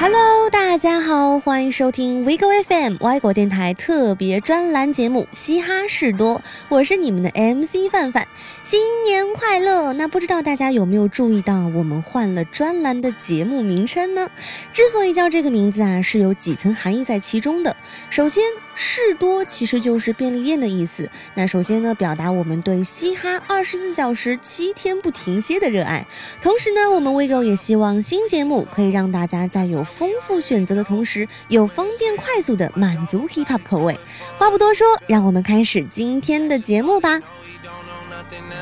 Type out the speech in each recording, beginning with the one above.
Hello，大家好，欢迎收听 WeGo FM 外国电台特别专栏节目《嘻哈事多》，我是你们的 MC 范范，新年快乐！那不知道大家有没有注意到，我们换了专栏的节目名称呢？之所以叫这个名字啊，是有几层含义在其中的。首先，事多其实就是便利店的意思。那首先呢，表达我们对嘻哈二十四小时、七天不停歇的热爱。同时呢，我们 WeGo 也希望新节目可以让大家在有丰富选择的同时，又方便快速的满足 hip hop 口味。话不多说，让我们开始今天的节目吧。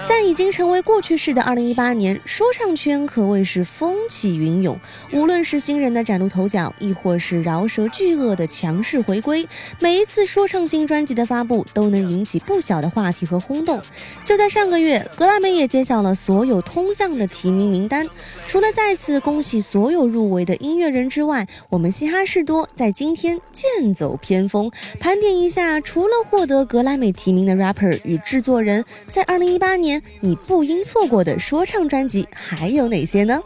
在已经成为过去式的二零一八年，说唱圈可谓是风起云涌。无论是新人的崭露头角，亦或是饶舌巨鳄的强势回归，每一次说唱新专辑的发布都能引起不小的话题和轰动。就在上个月，格莱美也揭晓了所有通向的提名名单。除了再次恭喜所有入围的音乐人之外，我们嘻哈士多在今天剑走偏锋，盘点一下除了获得格莱美提名的 rapper 与制作人，在二零一八年。你不应错过的说唱专辑还有哪些呢？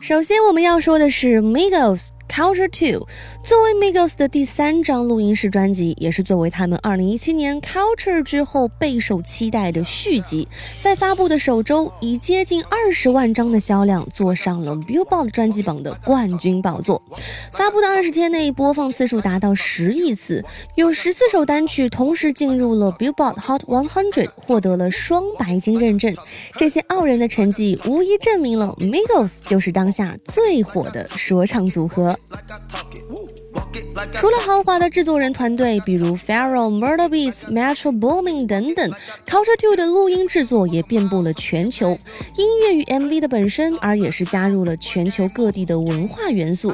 首先，我们要说的是 Migos。 Culture Two 作为 Migos 的第三张录音室专辑，也是作为他们2017年 Culture 之后备受期待的续集，在发布的首周以接近二十万张的销量，坐上了 Billboard 专辑榜的冠军宝座。发布的二十天内，播放次数达到十亿次，有十四首单曲同时进入了 Billboard Hot 100，获得了双白金认证。这些傲人的成绩，无疑证明了 Migos 就是当下最火的说唱组合。Like I talk. 除了豪华的制作人团队，比如 Pharaoh、Murder Beats、Metro Booming 等等，Culture Two 的录音制作也遍布了全球。音乐与 MV 的本身，而也是加入了全球各地的文化元素。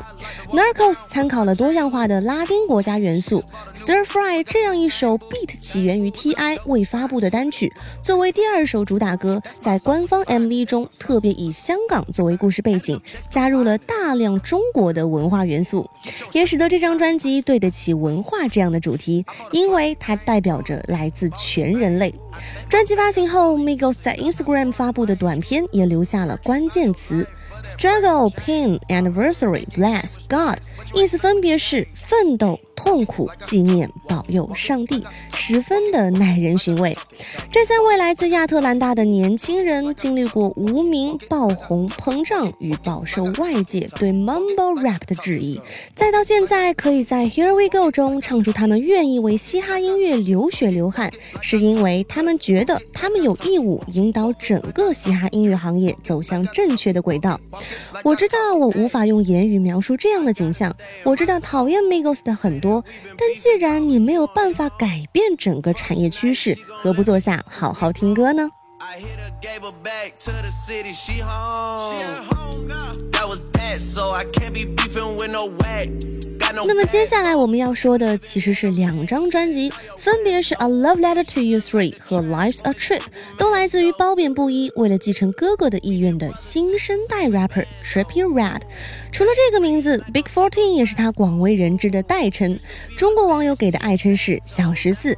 Narcos 参考了多样化的拉丁国家元素。Stir Fry 这样一首 beat 起源于 TI 未发布的单曲，作为第二首主打歌，在官方 MV 中特别以香港作为故事背景，加入了大量中国的文化元素，也使得这张专。专辑对得起“文化”这样的主题，因为它代表着来自全人类。专辑发行后，Migos 在 Instagram 发布的短片也留下了关键词：struggle、pain、anniversary、bless、God，意思分别是奋斗。痛苦纪念保佑上帝，十分的耐人寻味。这三位来自亚特兰大的年轻人，经历过无名、爆红、膨胀与饱受外界对 Mumble Rap 的质疑，再到现在可以在 Here We Go 中唱出他们愿意为嘻哈音乐流血流汗，是因为他们觉得他们有义务引导整个嘻哈音乐行业走向正确的轨道。我知道我无法用言语描述这样的景象，我知道讨厌 Migos 的很多。但既然你没有办法改变整个产业趋势，何不坐下好好听歌呢？那么接下来我们要说的其实是两张专辑，分别是《A Love Letter to You Three》和《Life's a Trip》，都来自于褒贬不一、为了继承哥哥的意愿的新生代 rapper Trippie Redd。除了这个名字，Big Fourteen 也是他广为人知的代称。中国网友给的爱称是“小十四”。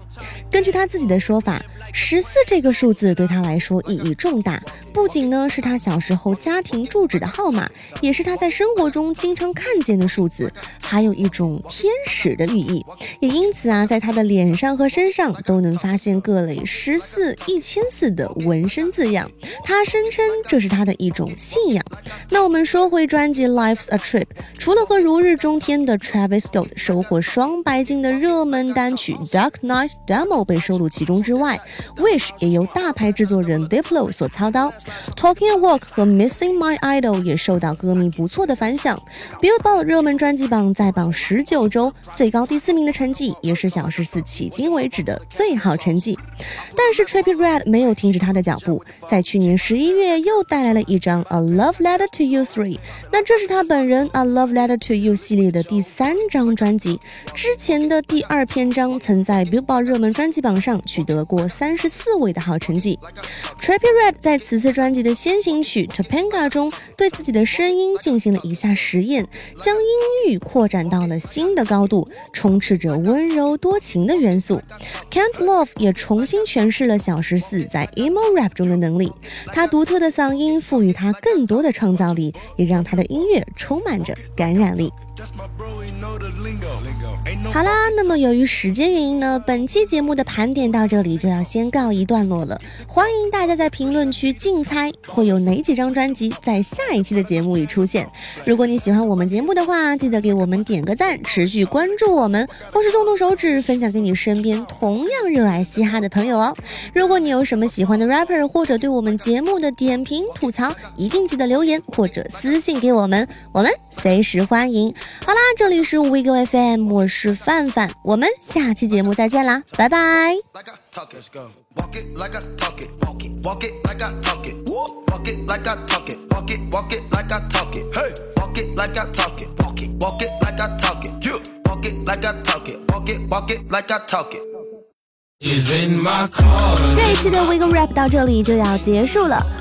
根据他自己的说法。十四这个数字对他来说意义重大，不仅呢是他小时候家庭住址的号码，也是他在生活中经常看见的数字，还有一种天使的寓意。也因此啊，在他的脸上和身上都能发现各类十四、一千四的纹身字样。他声称这是他的一种信仰。那我们说回专辑《Life A Trip》，除了和如日中天的 Travis Scott 收获双白金的热门单曲《Dark Night Demo》被收录其中之外，Wish 也由大牌制作人 Diplo 所操刀，Talking a Walk 和 Missing My Idol 也受到歌迷不错的反响。Billboard 热门专辑榜在榜十九周，最高第四名的成绩也是小十四迄今为止的最好成绩。但是 Trippie Redd 没有停止他的脚步，在去年十一月又带来了一张 A Love Letter to You Three，那这是他本人《A Love Letter to You》系列的第三张专辑。之前的第二篇章曾在 Billboard 热门专辑榜上取得过三十四位的好成绩。Trippy Redd 在此次专辑的先行曲《Topanga》中，对自己的声音进行了一下实验，将音域扩展到了新的高度，充斥着温柔多情的元素。Can't Love 也重新诠释了小十四在 emo rap 中的能力，他独特的嗓音赋予他更多的创造力，也让他的音乐充满着感染力。好啦，那么由于时间原因呢，本期节目的盘点到这里就要先告一段落了。欢迎大家在评论区竞猜会有哪几张专辑在下一期的节目里出现。如果你喜欢我们节目的话，记得给我们点个赞，持续关注我们，或是动动手指分享给你身边同样热爱嘻哈的朋友哦。如果你有什么喜欢的 rapper 或者对我们节目的点评吐槽，一定记得留言或者私信给我们，我们随时欢迎。好啦，这里是 WeGo FM，我是范范，我们下期节目再见啦，拜拜。这一期的 WeGo Rap 到这里就要结束了。